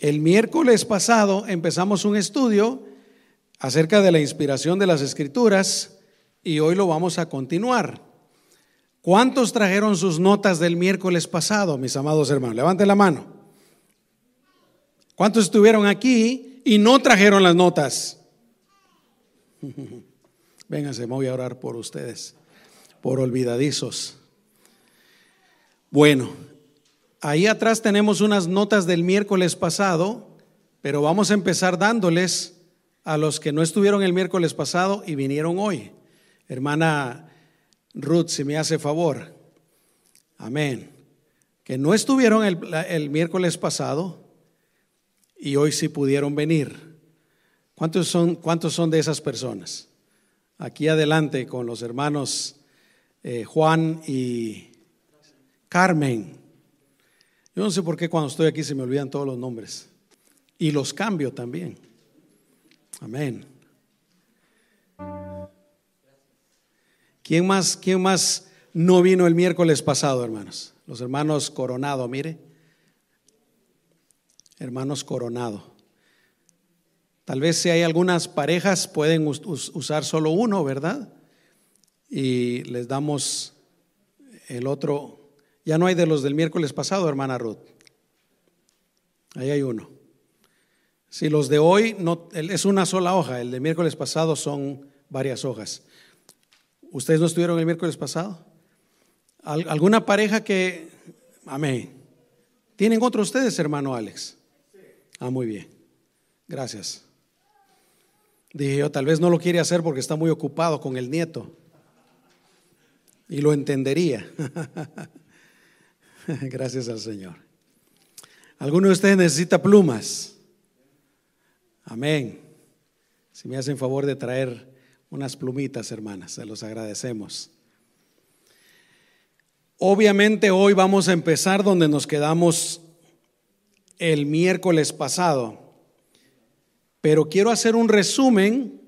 El miércoles pasado empezamos un estudio acerca de la inspiración de las escrituras y hoy lo vamos a continuar. ¿Cuántos trajeron sus notas del miércoles pasado, mis amados hermanos? Levanten la mano. ¿Cuántos estuvieron aquí y no trajeron las notas? Vénganse, me voy a orar por ustedes, por olvidadizos. Bueno, ahí atrás tenemos unas notas del miércoles pasado, pero vamos a empezar dándoles a los que no estuvieron el miércoles pasado y vinieron hoy. Hermana Ruth, si me hace favor. Amén. Que no estuvieron el, miércoles pasado y hoy sí pudieron venir. ¿Cuántos son, ¿Cuántos son de esas personas? Aquí adelante con los hermanos eh, Juan y Carmen. Yo no sé por qué cuando estoy aquí se me olvidan todos los nombres. Y los cambio también. Amén. ¿Quién más, quién más no vino el miércoles pasado, hermanos? Los hermanos Coronado, mire. Hermanos Coronado. Tal vez si hay algunas parejas pueden usar solo uno, ¿verdad? Y les damos el otro. Ya no hay de los del miércoles pasado, hermana Ruth. Ahí hay uno. Si los de hoy no, es una sola hoja, el de miércoles pasado son varias hojas. ¿Ustedes no estuvieron el miércoles pasado? ¿Alguna pareja que... Amén. ¿Tienen otro ustedes, hermano Alex? Ah, muy bien. Gracias. Dije yo, tal vez no lo quiere hacer porque está muy ocupado con el nieto. Y lo entendería. Gracias al Señor. ¿Alguno de ustedes necesita plumas? Amén. Si me hacen favor de traer unas plumitas, hermanas, se los agradecemos. Obviamente hoy vamos a empezar donde nos quedamos el miércoles pasado, pero quiero hacer un resumen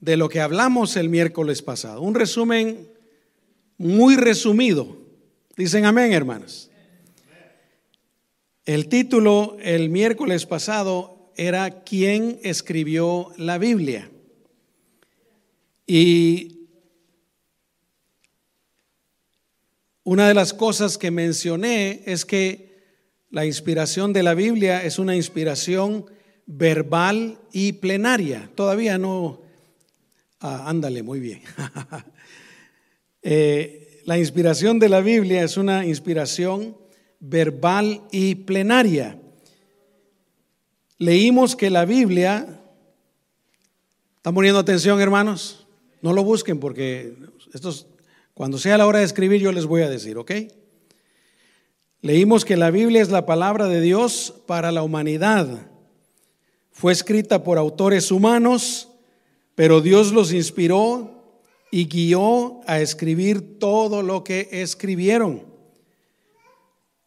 de lo que hablamos el miércoles pasado, un resumen muy resumido. Dicen amén, hermanos. El título el miércoles pasado era ¿Quién escribió la Biblia? Y una de las cosas que mencioné es que la inspiración de la Biblia es una inspiración verbal y plenaria. Todavía no... Ah, ándale, muy bien. Eh, la inspiración de la Biblia es una inspiración verbal y plenaria. Leímos que la Biblia, ¿están poniendo atención hermanos? No lo busquen porque estos, cuando sea la hora de escribir yo les voy a decir, ¿ok? Leímos que la Biblia es la palabra de Dios para la humanidad. Fue escrita por autores humanos, pero Dios los inspiró y guió a escribir todo lo que escribieron.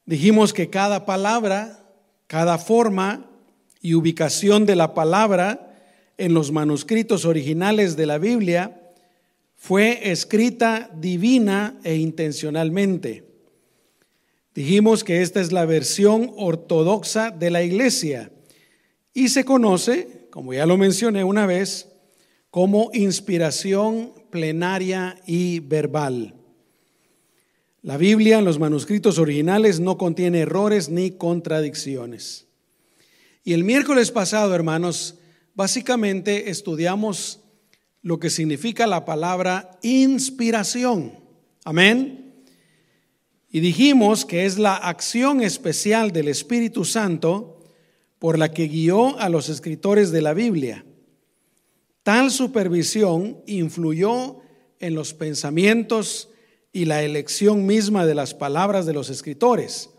Dijimos que cada palabra, cada forma y ubicación de la palabra en los manuscritos originales de la Biblia fue escrita divina e intencionalmente. Dijimos que esta es la versión ortodoxa de la iglesia y se conoce, como ya lo mencioné una vez, como inspiración plenaria y verbal. La Biblia en los manuscritos originales no contiene errores ni contradicciones. Y el miércoles pasado, hermanos, básicamente estudiamos lo que significa la palabra inspiración. Amén. Y dijimos que es la acción especial del Espíritu Santo por la que guió a los escritores de la Biblia. Tal supervisión influyó en los pensamientos y la elección misma de las palabras de los escritores,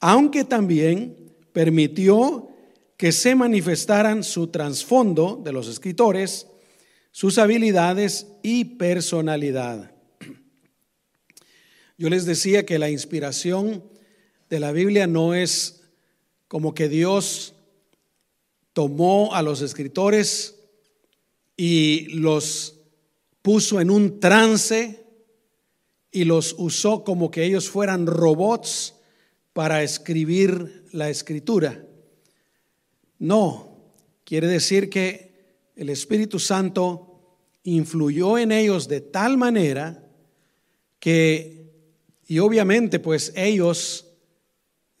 aunque también permitió que se manifestaran su trasfondo de los escritores sus habilidades y personalidad. Yo les decía que la inspiración de la Biblia no es como que Dios tomó a los escritores y los puso en un trance y los usó como que ellos fueran robots para escribir la escritura. No, quiere decir que el Espíritu Santo influyó en ellos de tal manera que, y obviamente pues ellos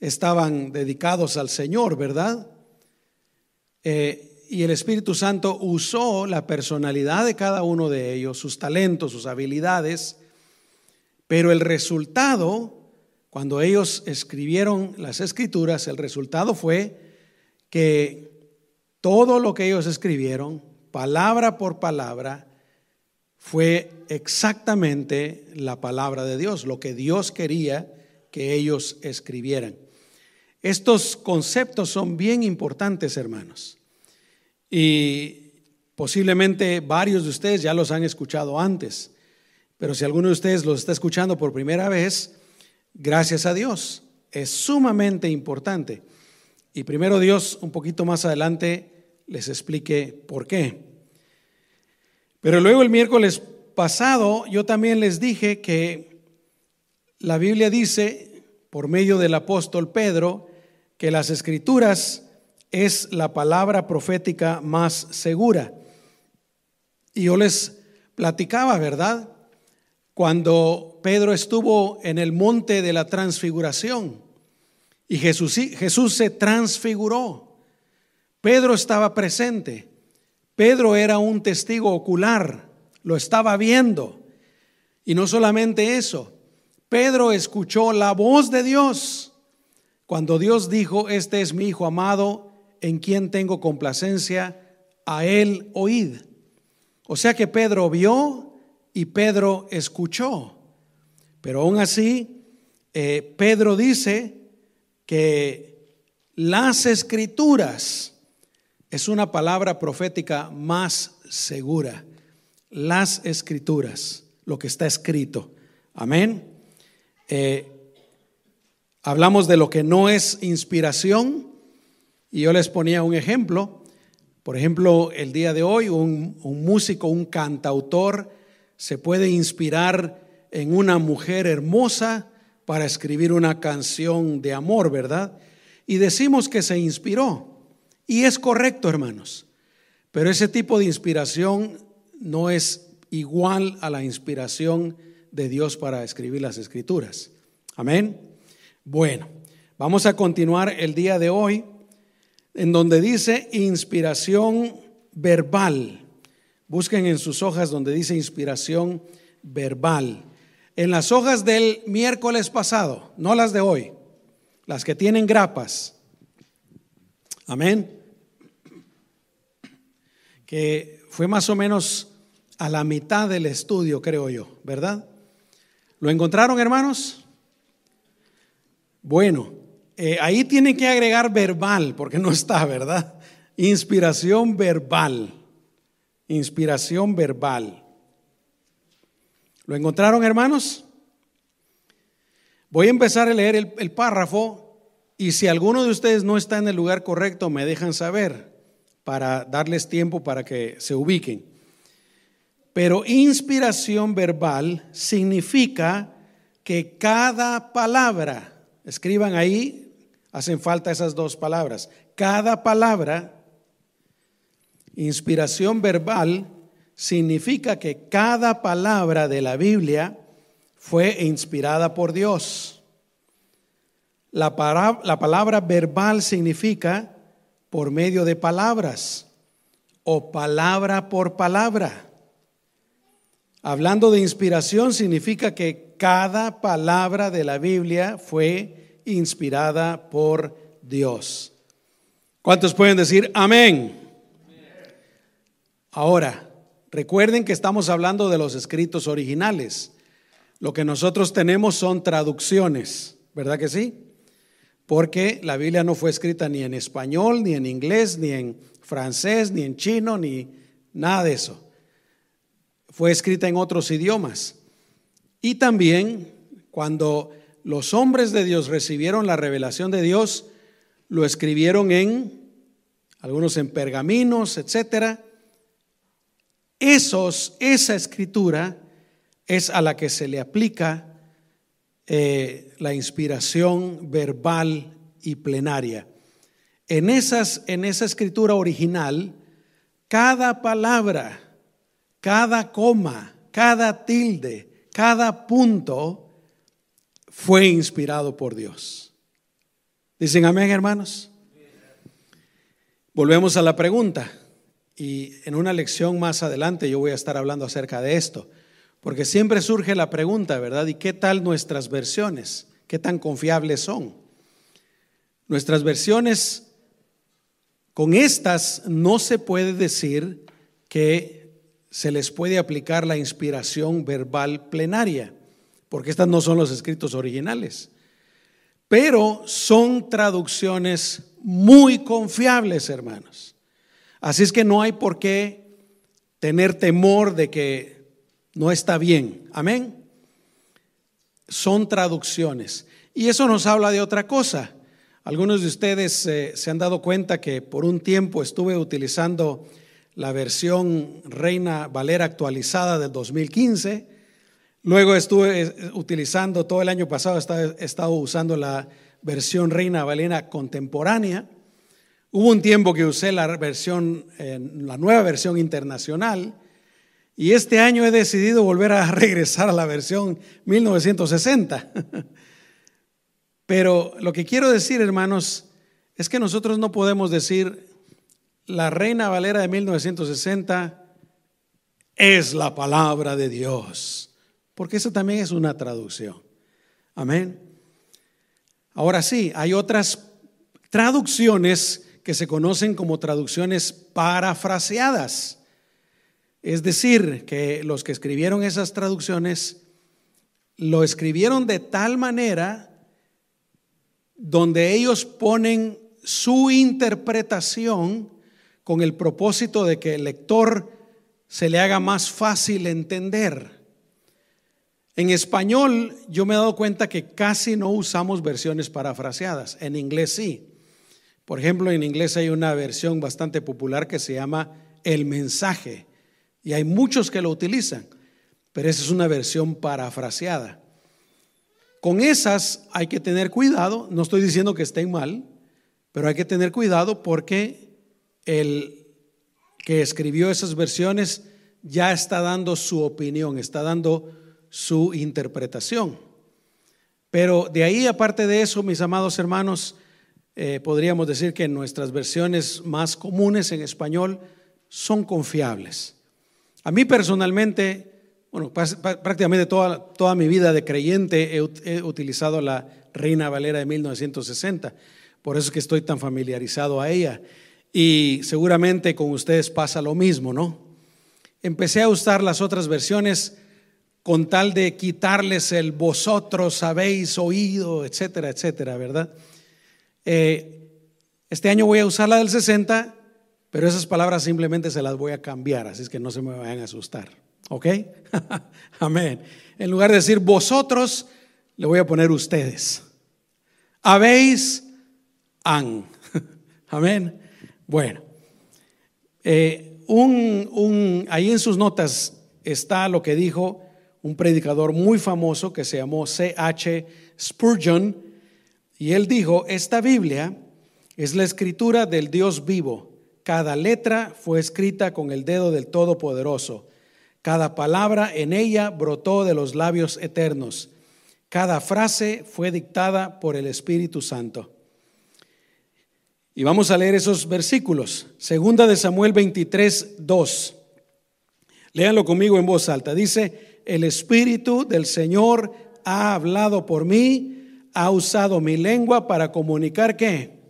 estaban dedicados al Señor, ¿verdad? Eh, y el Espíritu Santo usó la personalidad de cada uno de ellos, sus talentos, sus habilidades, pero el resultado, cuando ellos escribieron las escrituras, el resultado fue que todo lo que ellos escribieron, palabra por palabra, fue exactamente la palabra de Dios, lo que Dios quería que ellos escribieran. Estos conceptos son bien importantes, hermanos. Y posiblemente varios de ustedes ya los han escuchado antes, pero si alguno de ustedes los está escuchando por primera vez, gracias a Dios. Es sumamente importante. Y primero Dios, un poquito más adelante, les explique por qué. Pero luego el miércoles pasado yo también les dije que la Biblia dice, por medio del apóstol Pedro, que las escrituras es la palabra profética más segura. Y yo les platicaba, ¿verdad? Cuando Pedro estuvo en el monte de la transfiguración y Jesús, Jesús se transfiguró. Pedro estaba presente. Pedro era un testigo ocular, lo estaba viendo. Y no solamente eso, Pedro escuchó la voz de Dios cuando Dios dijo, este es mi Hijo amado, en quien tengo complacencia, a él oíd. O sea que Pedro vio y Pedro escuchó. Pero aún así, eh, Pedro dice que las escrituras es una palabra profética más segura. Las escrituras, lo que está escrito. Amén. Eh, hablamos de lo que no es inspiración y yo les ponía un ejemplo. Por ejemplo, el día de hoy un, un músico, un cantautor, se puede inspirar en una mujer hermosa para escribir una canción de amor, ¿verdad? Y decimos que se inspiró. Y es correcto, hermanos. Pero ese tipo de inspiración no es igual a la inspiración de Dios para escribir las escrituras. Amén. Bueno, vamos a continuar el día de hoy en donde dice inspiración verbal. Busquen en sus hojas donde dice inspiración verbal en las hojas del miércoles pasado, no las de hoy, las que tienen grapas. Amén. Que fue más o menos a la mitad del estudio, creo yo, ¿verdad? ¿Lo encontraron, hermanos? Bueno, eh, ahí tienen que agregar verbal, porque no está, ¿verdad? Inspiración verbal. Inspiración verbal. ¿Lo encontraron, hermanos? Voy a empezar a leer el, párrafo y si alguno de ustedes no está en el lugar correcto, me dejan saber para darles tiempo para que se ubiquen. Pero inspiración verbal significa que cada palabra, escriban ahí, hacen falta esas dos palabras, cada palabra, inspiración verbal significa que cada palabra de la Biblia fue inspirada por Dios. La, la, palabra verbal significa por medio de palabras o palabra por palabra. Hablando de inspiración significa que cada palabra de la Biblia fue inspirada por Dios. ¿Cuántos pueden decir amén? Ahora, Recuerden que estamos hablando de los escritos originales. Lo que nosotros tenemos son traducciones, ¿verdad que sí? Porque la Biblia no fue escrita ni en español, ni en inglés, ni en francés, ni en chino, ni nada de eso. Fue escrita en otros idiomas. Y también cuando los hombres de Dios recibieron la revelación de Dios, lo escribieron en algunos en pergaminos, etcétera, esos, esa escritura es a la que se le aplica eh, la inspiración verbal y plenaria. en, esas, en esa escritura original, cada palabra, cada coma, cada tilde, cada punto fue inspirado por Dios. ¿Dicen amén, hermanos? Volvemos a la pregunta. Y en una lección más adelante yo voy a estar hablando acerca de esto. Porque siempre surge la pregunta, ¿verdad? ¿Y qué tal nuestras versiones? ¿Qué tan confiables son? Nuestras versiones, con estas no se puede decir que se les puede aplicar la inspiración verbal plenaria, porque estas no son los escritos originales. Pero son traducciones muy confiables, hermanos. Así es que no hay por qué tener temor de que no está bien. Amén. Son traducciones. Y eso nos habla de otra cosa. Algunos de ustedes eh, se han dado cuenta que por un tiempo estuve utilizando la versión Reina Valera actualizada del 2015. Luego estuve eh, utilizando, todo el año pasado he estado usando la versión Reina Valera contemporánea. Hubo un tiempo que usé la versión, la nueva versión internacional. Y este año he decidido volver a regresar a la versión 1960. Pero lo que quiero decir, hermanos, es que nosotros no podemos decir la Reina Valera de 1960 es la palabra de Dios, porque eso también es una traducción. Amén. Ahora sí, hay otras traducciones que se conocen como traducciones parafraseadas. Es decir, que los que escribieron esas traducciones lo escribieron de tal manera donde ellos ponen su interpretación con el propósito de que el lector se le haga más fácil entender. En español yo me he dado cuenta que casi no usamos versiones parafraseadas, en inglés sí. Por ejemplo, en inglés hay una versión bastante popular que se llama El mensaje y hay muchos que lo utilizan, pero esa es una versión parafraseada. Con esas hay que tener cuidado, no estoy diciendo que estén mal, pero hay que tener cuidado porque el que escribió esas versiones ya está dando su opinión, está dando su interpretación. Pero de ahí, aparte de eso, mis amados hermanos, eh, podríamos decir que nuestras versiones más comunes en español son confiables. A mí personalmente, bueno, prácticamente toda, toda mi vida de creyente he, utilizado la Reina Valera de 1960, por eso es que estoy tan familiarizado a ella. Y seguramente con ustedes pasa lo mismo, ¿no? Empecé a usar las otras versiones con tal de quitarles el vosotros habéis oído, etcétera, etcétera, ¿verdad? Eh, este año voy a usar la del 60 pero esas palabras simplemente se las voy a cambiar, así es que no se me vayan a asustar. ¿Ok? Amén. En lugar de decir vosotros, le voy a poner ustedes. Habéis, han. Amén. Bueno, eh, un, ahí en sus notas está lo que dijo un predicador muy famoso que se llamó C.H. Spurgeon, y él dijo, esta Biblia es la escritura del Dios vivo cada letra fue escrita con el dedo del Todopoderoso. Cada palabra en ella brotó de los labios eternos. Cada frase fue dictada por el Espíritu Santo. Y vamos a leer esos versículos. Segunda de Samuel 23, 2. Léanlo conmigo en voz alta. Dice, el Espíritu del Señor ha hablado por mí, ha usado mi lengua para comunicar qué?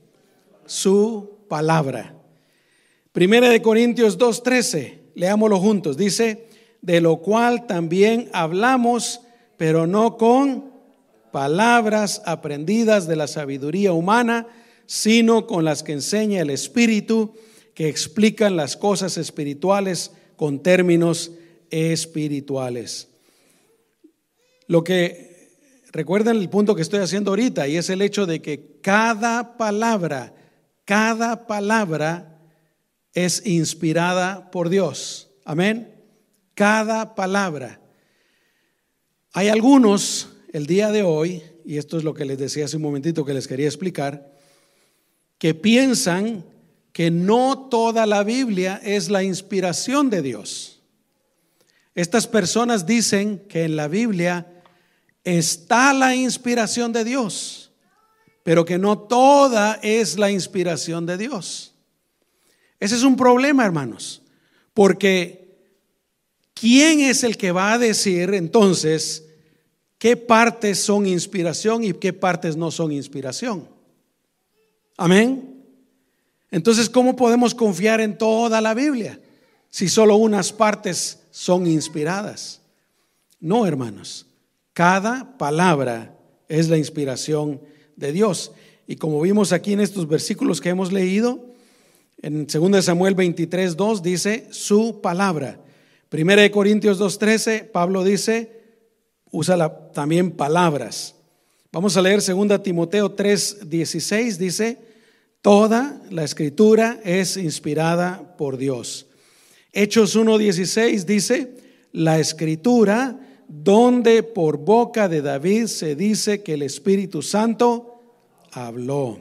Su palabra. Primera de Corintios 2:13, leámoslo juntos, dice, de lo cual también hablamos, pero no con palabras aprendidas de la sabiduría humana, sino con las que enseña el Espíritu, que explican las cosas espirituales con términos espirituales. Lo que recuerden el punto que estoy haciendo ahorita y es el hecho de que cada palabra, cada palabra es inspirada por Dios. Amén. Cada palabra. Hay algunos el día de hoy, y esto es lo que les decía hace un momentito que les quería explicar, que piensan que no toda la Biblia es la inspiración de Dios. Estas personas dicen que en la Biblia está la inspiración de Dios, pero que no toda es la inspiración de Dios. Ese es un problema, hermanos, porque ¿quién es el que va a decir entonces qué partes son inspiración y qué partes no son inspiración? Amén. Entonces, ¿cómo podemos confiar en toda la Biblia si solo unas partes son inspiradas? No, hermanos. Cada palabra es la inspiración de Dios. Y como vimos aquí en estos versículos que hemos leído, en 2 Samuel 23, 2 dice su palabra. 1 Corintios 2.13, Pablo dice, usa también palabras. Vamos a leer 2 Timoteo 3.16, dice, toda la escritura es inspirada por Dios. Hechos 1.16 dice, la escritura donde por boca de David se dice que el Espíritu Santo habló.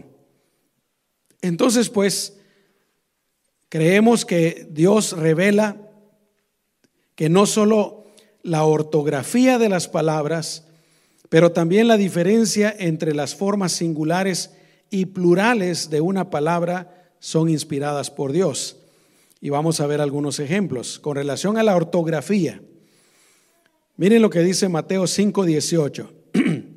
Entonces, pues, creemos que Dios revela que no solo la ortografía de las palabras, pero también la diferencia entre las formas singulares y plurales de una palabra son inspiradas por Dios. Y vamos a ver algunos ejemplos con relación a la ortografía. Miren lo que dice Mateo 5:18.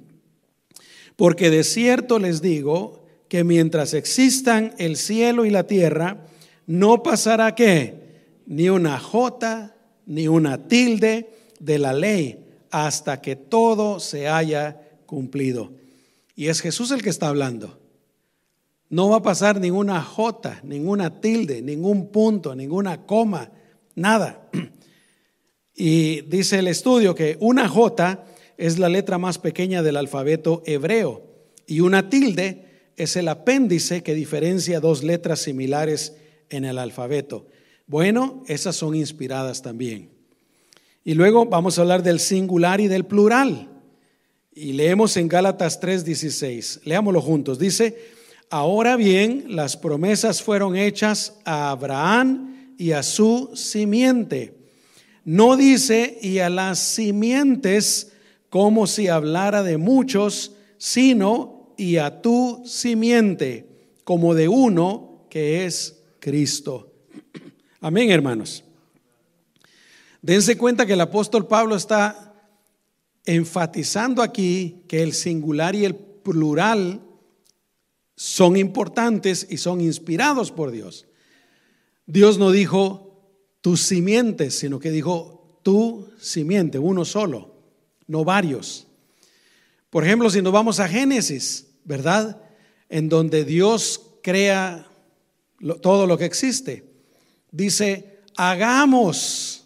Porque de cierto les digo que mientras existan el cielo y la tierra, no pasará qué? Ni una jota, ni una tilde de la ley, hasta que todo se haya cumplido. Y es Jesús el que está hablando. No va a pasar ninguna jota, ninguna tilde, ningún punto, ninguna coma, nada. Y dice el estudio que una J es la letra más pequeña del alfabeto hebreo y una tilde es el apéndice que diferencia dos letras similares en el alfabeto. Bueno, esas son inspiradas también. Y luego vamos a hablar del singular y del plural. Y leemos en Gálatas 3:16. Leámoslo juntos. Dice, ahora bien, las promesas fueron hechas a Abraham y a su simiente. No dice y a las simientes como si hablara de muchos, sino y a tu simiente como de uno que es Cristo. Amén, hermanos. Dense cuenta que el apóstol Pablo está enfatizando aquí que el singular y el plural son importantes y son inspirados por Dios. Dios no dijo, tus simientes, sino que dijo tu simiente, uno solo, no varios. Por ejemplo, si nos vamos a Génesis, ¿verdad? En donde Dios crea todo lo que existe. Dice, hagamos,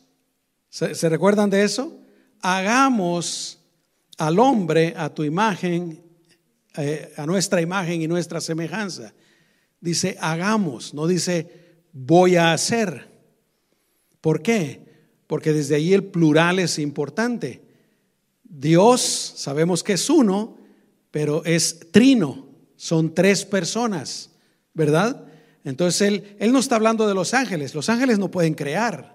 ¿se, recuerdan de eso? Hagamos al hombre a tu imagen, eh, a nuestra imagen y nuestra semejanza. Dice, hagamos, no dice, voy a hacer. ¿Por qué? Porque desde ahí el plural es importante. Dios, sabemos que es uno, pero es trino, son tres personas, ¿verdad? Entonces él, él no está hablando de los ángeles, los ángeles no pueden crear.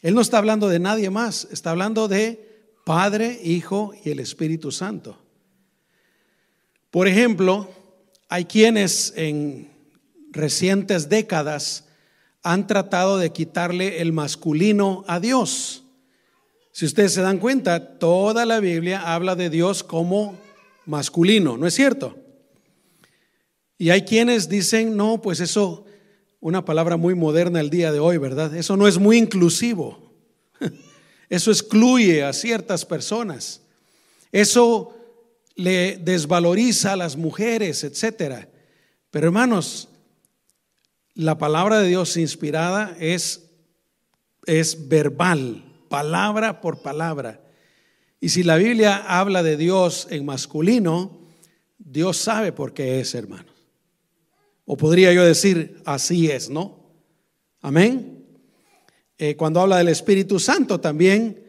Él no está hablando de nadie más, está hablando de Padre, Hijo y el Espíritu Santo. Por ejemplo, hay quienes en recientes décadas han tratado de quitarle el masculino a Dios. Si ustedes se dan cuenta, toda la Biblia habla de Dios como masculino, ¿no es cierto? Y hay quienes dicen, no, pues eso, una palabra muy moderna el día de hoy, ¿verdad? Eso no es muy inclusivo. Eso excluye a ciertas personas. Eso le desvaloriza a las mujeres, etcétera. Pero hermanos, la palabra de Dios inspirada es, es verbal, palabra por palabra. Y si la Biblia habla de Dios en masculino, Dios sabe por qué es, hermanos. O podría yo decir, así es, ¿no? Amén. Eh, cuando habla del Espíritu Santo también,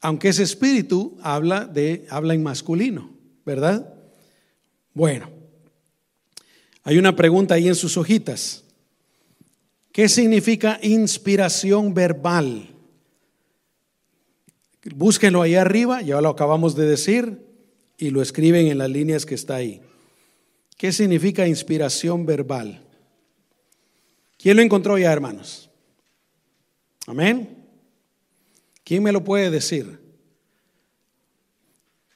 aunque ese espíritu habla de habla en masculino, ¿verdad? Bueno, Hay una pregunta ahí en sus hojitas. ¿Qué significa inspiración verbal? Búsquenlo ahí arriba, ya lo acabamos de decir, y lo escriben en las líneas que está ahí. ¿Qué significa inspiración verbal? ¿Quién lo encontró ya, hermanos? Amén. ¿Quién me lo puede decir?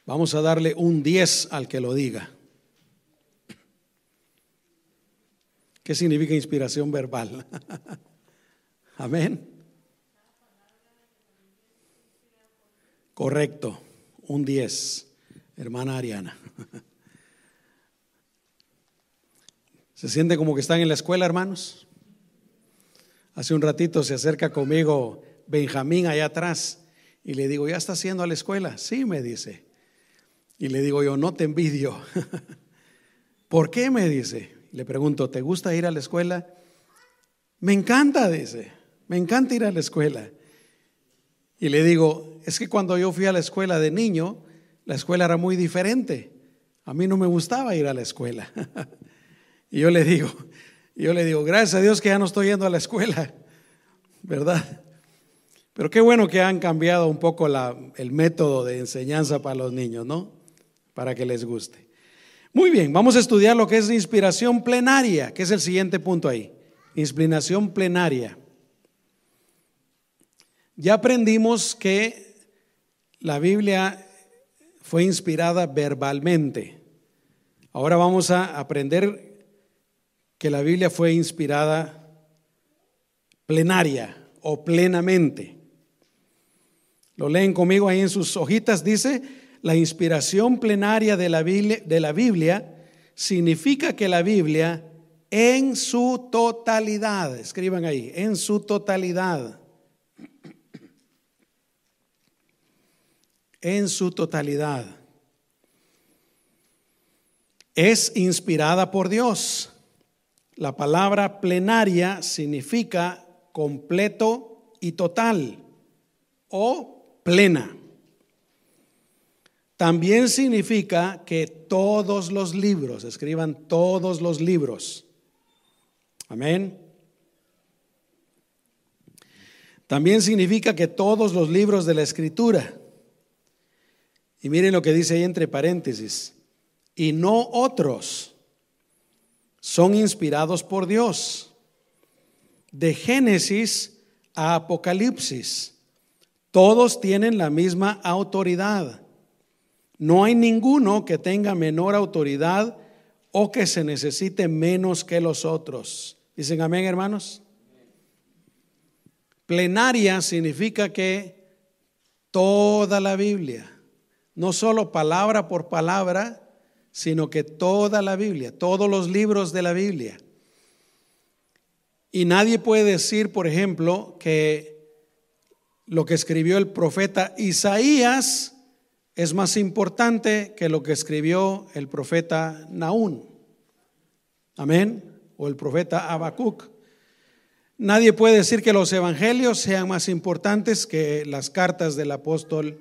Vamos a darle un 10 al que lo diga. ¿Qué significa inspiración verbal? Amén. Correcto, un 10, hermana Ariana. ¿Se siente como que están en la escuela, hermanos? Hace un ratito se acerca conmigo Benjamín allá atrás y le digo, ¿ya está haciendo a la escuela? Sí, me dice. Y le digo yo, no te envidio. ¿Por qué? Me dice. Le pregunto, ¿te gusta ir a la escuela? Me encanta, dice, me encanta ir a la escuela. Y le digo, es que cuando yo fui a la escuela de niño, la escuela era muy diferente. A mí no me gustaba ir a la escuela. y yo le digo, yo le digo, gracias a Dios que ya no estoy yendo a la escuela, ¿verdad? Pero qué bueno que han cambiado un poco el método de enseñanza para los niños, ¿no? Para que les guste. Muy bien, vamos a estudiar lo que es inspiración plenaria, que es el siguiente punto ahí. Inspiración plenaria. Ya aprendimos que la Biblia fue inspirada verbalmente. Ahora vamos a aprender que la Biblia fue inspirada plenaria o plenamente. Lo leen conmigo ahí en sus hojitas, dice, la inspiración plenaria de la, Biblia, significa que la Biblia en su totalidad, escriban ahí, en su totalidad, en su totalidad, es inspirada por Dios. La palabra plenaria significa completo y total o plena. También significa que todos los libros, escriban todos los libros. Amén. También significa que todos los libros de la escritura. Y miren lo que dice ahí entre paréntesis. Y no otros son inspirados por Dios. De Génesis a Apocalipsis. Todos tienen la misma autoridad. No hay ninguno que tenga menor autoridad o que se necesite menos que los otros. Dicen amén, hermanos. Plenaria significa que toda la Biblia, no solo palabra por palabra, sino que toda la Biblia, todos los libros de la Biblia. Y nadie puede decir, por ejemplo, que lo que escribió el profeta Isaías es más importante que lo que escribió el profeta Naún. Amén. O el profeta Habacuc. Nadie puede decir que los evangelios sean más importantes que las cartas del apóstol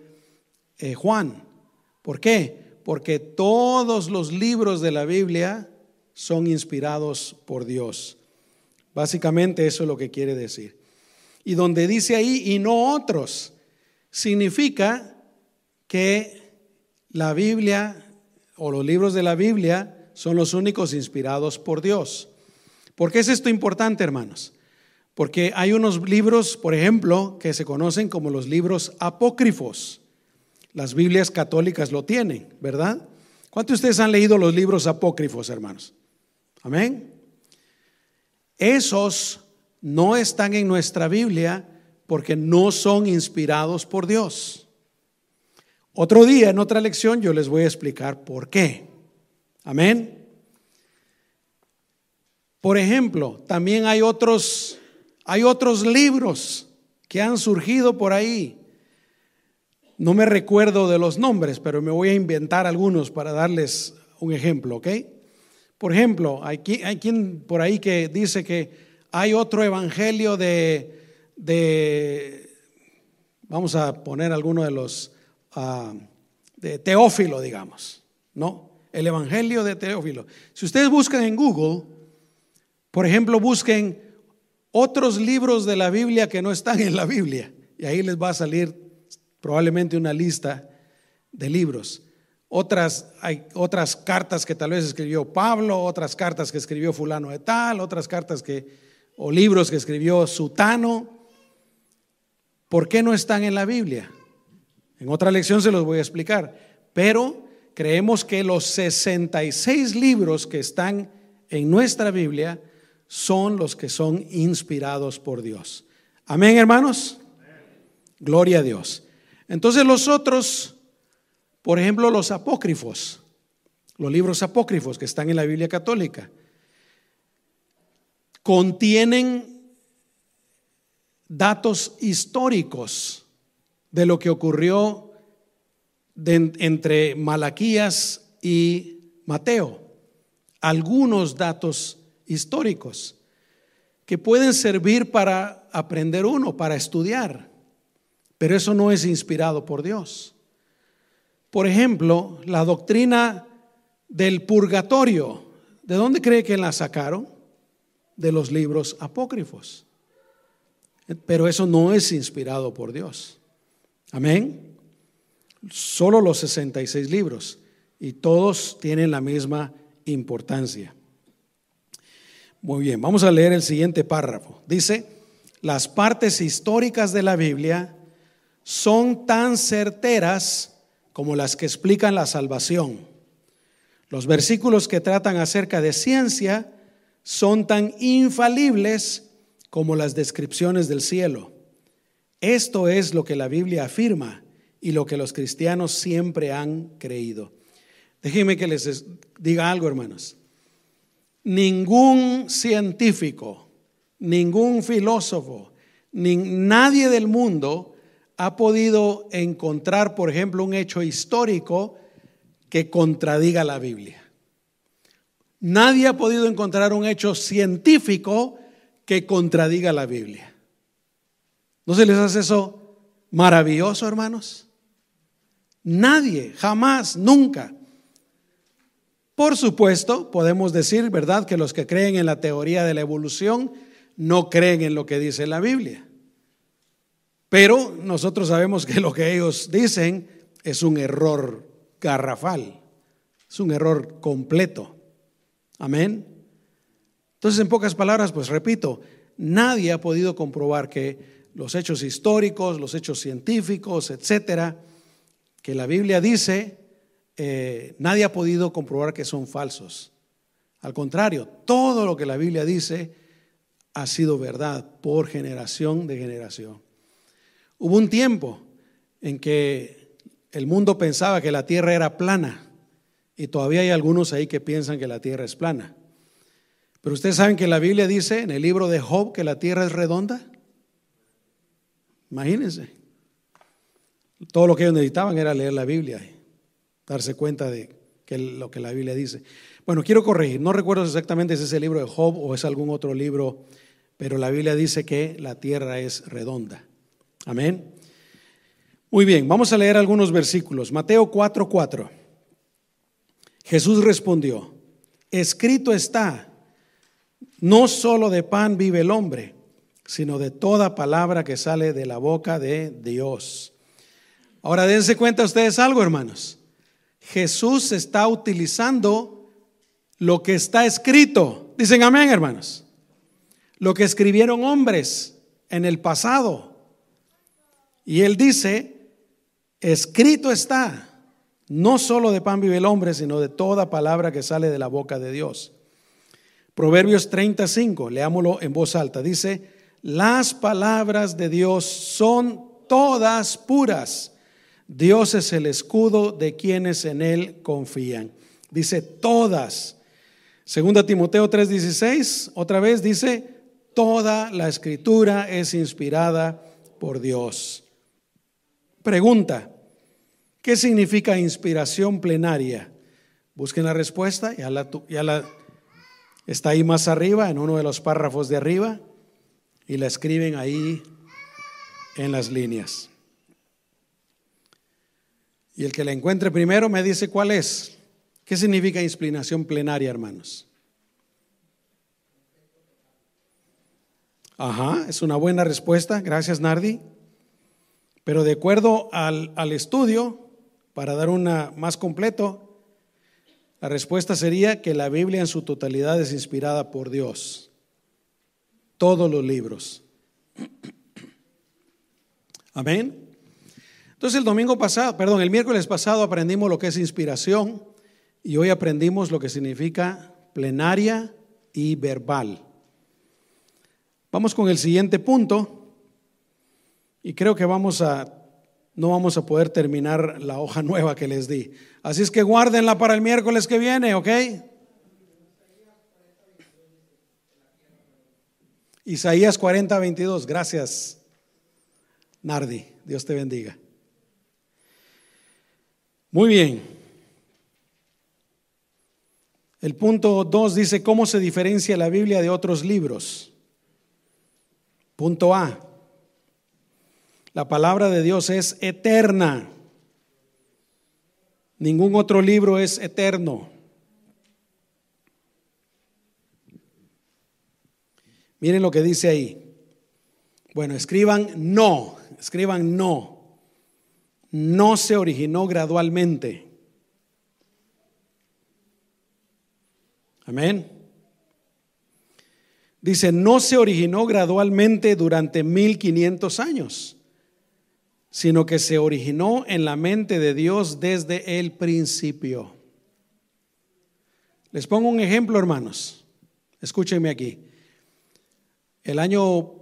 eh, Juan. ¿Por qué? Porque todos los libros de la Biblia son inspirados por Dios. Básicamente eso es lo que quiere decir. Y donde dice ahí, y no otros, significa que la Biblia o los libros de la Biblia son los únicos inspirados por Dios. ¿Por qué es esto importante, hermanos? Porque hay unos libros, por ejemplo, que se conocen como los libros apócrifos. Las Biblias católicas lo tienen, ¿verdad? ¿Cuántos de ustedes han leído los libros apócrifos, hermanos? Amén. Esos no están en nuestra Biblia porque no son inspirados por Dios. Otro día, en otra lección, yo les voy a explicar por qué. Amén. Por ejemplo, también hay otros, hay otros libros que han surgido por ahí. No me recuerdo de los nombres, pero me voy a inventar algunos para darles un ejemplo, ¿ok? Por ejemplo, hay, hay quien por ahí que dice que hay otro evangelio de, de vamos a poner alguno de los Ah, de Teófilo, digamos, ¿no? el Evangelio de Teófilo. Si ustedes buscan en Google, por ejemplo, busquen otros libros de la Biblia que no están en la Biblia, y ahí les va a salir probablemente una lista de libros. Otras, hay otras cartas que tal vez escribió Pablo, otras cartas que escribió fulano de tal, otras cartas que, o libros que escribió Sutano. ¿Por qué no están en la Biblia? En otra lección se los voy a explicar. Pero creemos que los 66 libros que están en nuestra Biblia son los que son inspirados por Dios. Amén, hermanos. Gloria a Dios. Entonces los otros por ejemplo, los apócrifos, los libros apócrifos que están en la Biblia católica, contienen datos históricos de lo que ocurrió entre Malaquías y Mateo. Algunos datos históricos que pueden servir para aprender uno, para estudiar, pero eso no es inspirado por Dios. Por ejemplo, la doctrina del purgatorio. ¿De dónde cree que la sacaron? De los libros apócrifos. Pero eso no es inspirado por Dios. Amén. Solo los 66 libros. Y todos tienen la misma importancia. Muy bien, vamos a leer el siguiente párrafo. Dice, las partes históricas de la Biblia son tan certeras como las que explican la salvación. Los versículos que tratan acerca de ciencia son tan infalibles como las descripciones del cielo. Esto es lo que la Biblia afirma y lo que los cristianos siempre han creído. Déjenme que les diga algo, hermanos. Ningún científico, ningún filósofo, ni nadie del mundo ha podido encontrar, por ejemplo, un hecho histórico que contradiga la Biblia. Nadie ha podido encontrar un hecho científico que contradiga la Biblia. ¿No se les hace eso maravilloso, hermanos? Nadie, jamás, nunca. Por supuesto, podemos decir, ¿verdad?, que los que creen en la teoría de la evolución no creen en lo que dice la Biblia. Pero nosotros sabemos que lo que ellos dicen es un error garrafal, es un error completo. Amén. Entonces, en pocas palabras, pues repito, nadie ha podido comprobar que los hechos históricos, los hechos científicos, etcétera, que la Biblia dice, eh, nadie ha podido comprobar que son falsos. Al contrario, todo lo que la Biblia dice ha sido verdad por generación de generación. Hubo un tiempo en que el mundo pensaba que la tierra era plana y todavía hay algunos ahí que piensan que la tierra es plana. Pero ustedes saben que la Biblia dice en el libro de Job que la tierra es redonda. Imagínense. Todo lo que ellos necesitaban era leer la Biblia darse cuenta de que lo que la Biblia dice. Bueno, quiero corregir, no recuerdo exactamente si es el libro de Job o es algún otro libro, pero la Biblia dice que la tierra es redonda. Amén. Muy bien, vamos a leer algunos versículos. Mateo 4:4. 4. Jesús respondió, escrito está, no solo de pan vive el hombre, sino de toda palabra que sale de la boca de Dios. Ahora dense cuenta ustedes algo, hermanos. Jesús está utilizando lo que está escrito. Dicen amén, hermanos. Lo que escribieron hombres en el pasado. Y él dice, escrito está, no solo de pan vive el hombre, sino de toda palabra que sale de la boca de Dios. Proverbios 35, leámoslo en voz alta, dice, las palabras de Dios son todas puras. Dios es el escudo de quienes en él confían. Dice todas. Segunda Timoteo 3:16, otra vez dice, toda la escritura es inspirada por Dios. Pregunta, ¿qué significa inspiración plenaria? Busquen la respuesta, ya la, está ahí más arriba, en uno de los párrafos de arriba, y la escriben ahí en las líneas. Y el que la encuentre primero me dice cuál es. ¿Qué significa inspiración plenaria, hermanos? Ajá, es una buena respuesta. Gracias, Nardi. Pero de acuerdo al, al estudio, para dar una más completo, la respuesta sería que la Biblia en su totalidad es inspirada por Dios. Todos los libros. Amén. Entonces el domingo pasado, perdón, el miércoles pasado aprendimos lo que es inspiración y hoy aprendimos lo que significa plenaria y verbal. Vamos con el siguiente punto y creo que vamos a no vamos a poder terminar la hoja nueva que les di. Así es que guárdenla para el miércoles que viene, ¿ok? Isaías 40, 22. Gracias, Nardi. Dios te bendiga. Muy bien. El punto 2 dice, ¿cómo se diferencia la Biblia de otros libros? Punto A. La palabra de Dios es eterna. Ningún otro libro es eterno. Miren lo que dice ahí. Bueno, escriban no, escriban no. No se originó gradualmente. Amén. Dice, no se originó gradualmente durante 1500 años sino que se originó en la mente de Dios desde el principio. Les pongo un ejemplo, hermanos. Escúchenme aquí. El año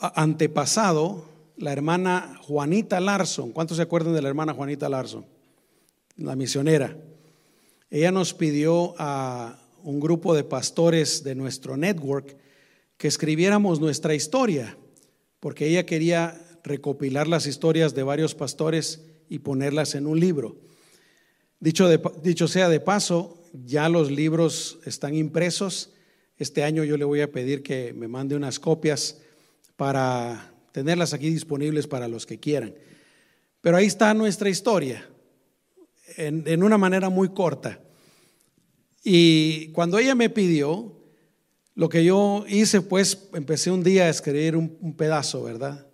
antepasado, la hermana Juanita Larson, ¿cuántos se acuerdan de la hermana Juanita Larson? La misionera. Ella nos pidió a un grupo de pastores de nuestro network que escribiéramos nuestra historia, porque ella quería recopilar las historias de varios pastores y ponerlas en un libro. Dicho, sea de paso, ya los libros están impresos. Este año yo le voy a pedir que me mande unas copias para tenerlas aquí disponibles para los que quieran. Pero ahí está nuestra historia, en, en una manera muy corta. Y cuando ella me pidió, lo que yo hice, pues empecé un día a escribir un, un pedazo, ¿verdad?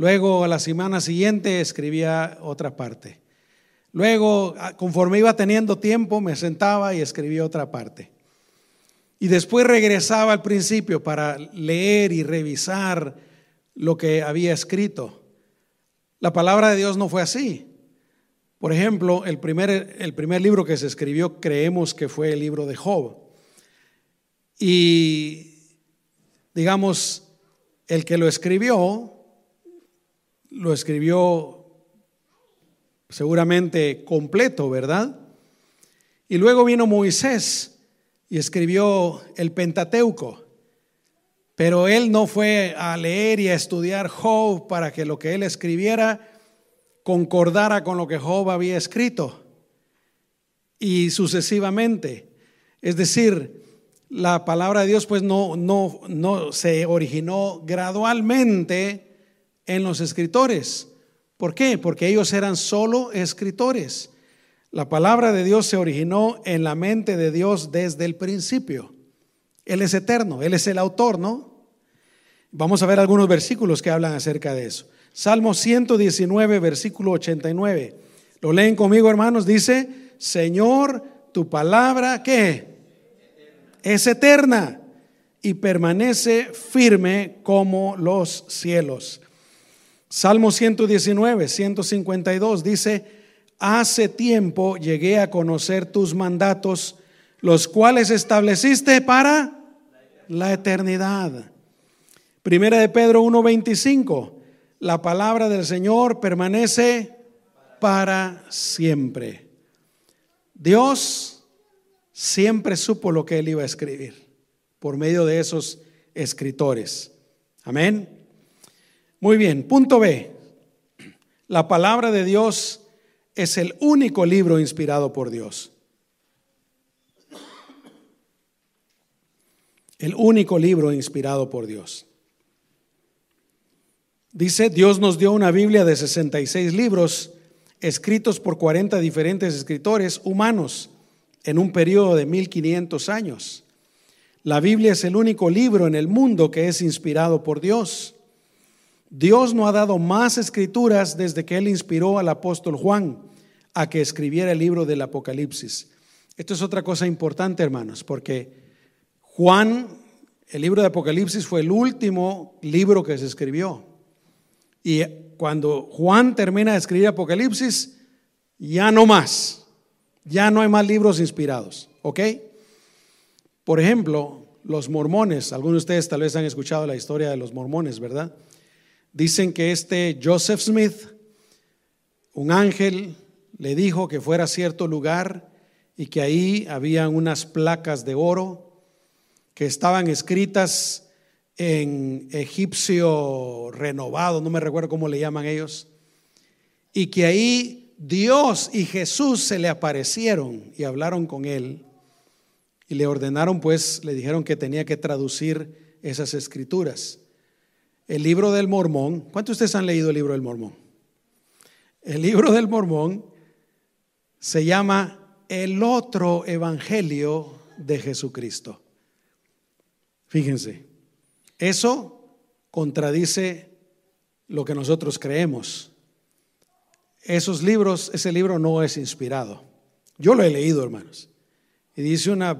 Luego, a la semana siguiente, escribía otra parte. Luego, conforme iba teniendo tiempo, me sentaba y escribía otra parte. Y después regresaba al principio para leer y revisar lo que había escrito. La palabra de Dios no fue así. Por ejemplo, el primer, el primer libro que se escribió creemos que fue el libro de Job. Y digamos, el que lo escribió lo escribió seguramente completo, ¿verdad? Y luego vino Moisés y escribió el Pentateuco. Pero él no fue a leer y a estudiar Job para que lo que él escribiera concordara con lo que Job había escrito. Y sucesivamente. Es decir, la palabra de Dios pues no, no, no se originó gradualmente en los escritores. ¿Por qué? Porque ellos eran solo escritores. La palabra de Dios se originó en la mente de Dios desde el principio. Él es eterno, Él es el autor, ¿no? Vamos a ver algunos versículos que hablan acerca de eso. Salmo 119, versículo 89. Lo leen conmigo, hermanos. Dice, Señor, tu palabra, ¿qué? Es eterna y permanece firme como los cielos. Salmo 119, 152 dice, hace tiempo llegué a conocer tus mandatos, los cuales estableciste para la eternidad. Primera de Pedro 1:25, la palabra del Señor permanece para siempre. Dios siempre supo lo que él iba a escribir por medio de esos escritores. Amén. Muy bien, punto B. La palabra de Dios es el único libro inspirado por Dios. El único libro inspirado por Dios. Dice, Dios nos dio una Biblia de 66 libros escritos por 40 diferentes escritores humanos. en un periodo de 1500 años. La Biblia es el único libro en el mundo que es inspirado por Dios. Dios no ha dado más escrituras desde que Él inspiró al apóstol Juan a que escribiera el libro del Apocalipsis. Esto es otra cosa importante, hermanos, porque Juan, el libro de Apocalipsis fue el último libro que se escribió. Y cuando Juan termina de escribir Apocalipsis, ya no más, ya no hay más libros inspirados, ¿ok? Por ejemplo, los mormones, algunos de ustedes tal vez han escuchado la historia de los mormones, ¿verdad? Dicen que este Joseph Smith, un ángel, le dijo que fuera a cierto lugar y que ahí habían unas placas de oro que estaban escritas en egipcio renovado, no me recuerdo cómo le llaman ellos, y que ahí Dios y Jesús se le aparecieron y hablaron con él y le ordenaron pues, le dijeron que tenía que traducir esas escrituras. El libro del Mormón, ¿cuántos de ustedes han leído el libro del Mormón? El libro del Mormón se llama el otro evangelio de Jesucristo. Fíjense, eso contradice lo que nosotros creemos. Esos libros, ese libro no es inspirado. Yo lo he leído, hermanos, y dice unas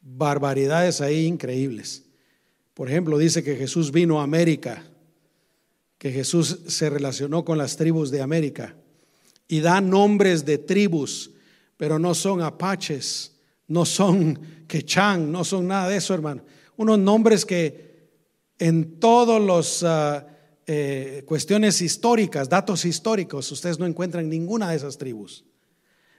barbaridades ahí increíbles. Por ejemplo, dice que Jesús vino a América, que Jesús se relacionó con las tribus de América y da nombres de tribus pero no son apaches, no son quechán, no son nada de eso, hermano. Unos nombres que en todas las ah, eh, cuestiones históricas, datos históricos, ustedes no encuentran ninguna de esas tribus.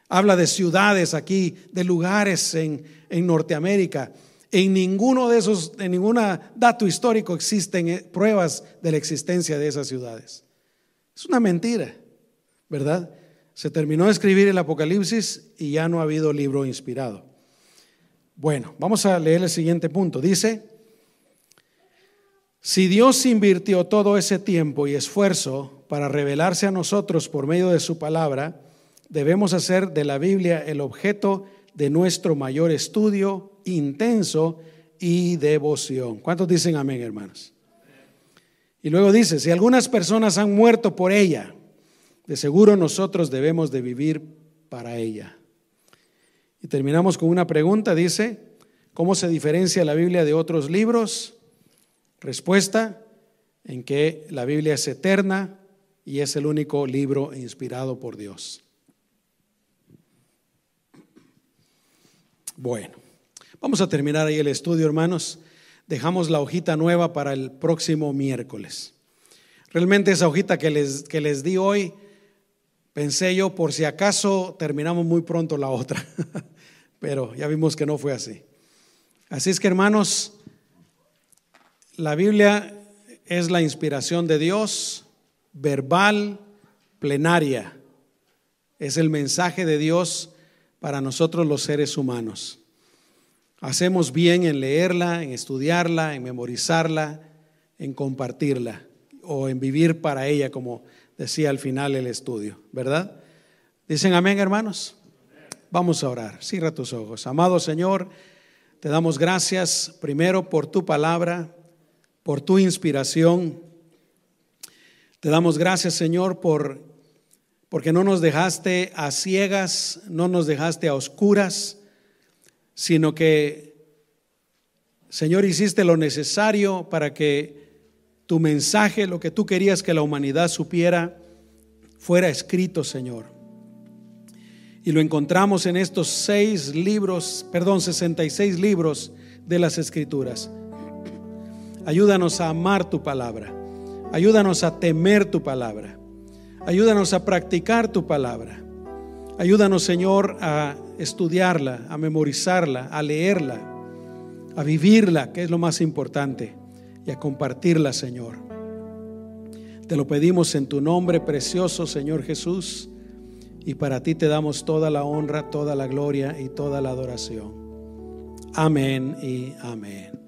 Habla de ciudades aquí, de lugares en, en Norteamérica. En ninguno de esos, en ningún dato histórico existen eh, pruebas de la existencia de esas ciudades. Es una mentira, ¿verdad? Se terminó de escribir el Apocalipsis y ya no ha habido libro inspirado. Bueno, vamos a leer el siguiente punto. Dice, si Dios invirtió todo ese tiempo y esfuerzo para revelarse a nosotros por medio de su palabra, debemos hacer de la Biblia el objeto de nuestro mayor estudio intenso y devoción. ¿Cuántos dicen amén, hermanos? Y luego dice, si algunas personas han muerto por ella, de seguro nosotros debemos de vivir para ella. Y terminamos con una pregunta, dice, ¿cómo se diferencia la Biblia de otros libros? Respuesta, en que la Biblia es eterna y es el único libro inspirado por Dios. Bueno, vamos a terminar ahí el estudio, hermanos. Dejamos la hojita nueva para el próximo miércoles. Realmente esa hojita que les, que les di hoy Pensé yo, por si acaso terminamos muy pronto la otra, pero ya vimos que no fue así. Así es que hermanos, la Biblia es la inspiración de Dios, verbal, plenaria. Es el mensaje de Dios para nosotros los seres humanos. Hacemos bien en leerla, en estudiarla, en memorizarla, en compartirla o en vivir para ella como decía al final el estudio, ¿verdad? Dicen amén, hermanos. Vamos a orar. Cierra tus ojos. Amado Señor, te damos gracias primero por tu palabra, por tu inspiración. Te damos gracias, Señor, por porque no nos dejaste a ciegas, no nos dejaste a oscuras, sino que Señor hiciste lo necesario para que tu mensaje, lo que tú querías que la humanidad supiera, fuera escrito, Señor. Y lo encontramos en estos seis libros, perdón, 66 libros de las Escrituras. Ayúdanos a amar tu palabra. Ayúdanos a temer tu palabra. Ayúdanos a practicar tu palabra. Ayúdanos, Señor, a estudiarla, a memorizarla, a leerla, a vivirla, que es lo más importante y a compartirla, Señor. Te lo pedimos en tu nombre precioso, Señor Jesús, y para ti te damos toda la honra, toda la gloria y toda la adoración. Amén y amén.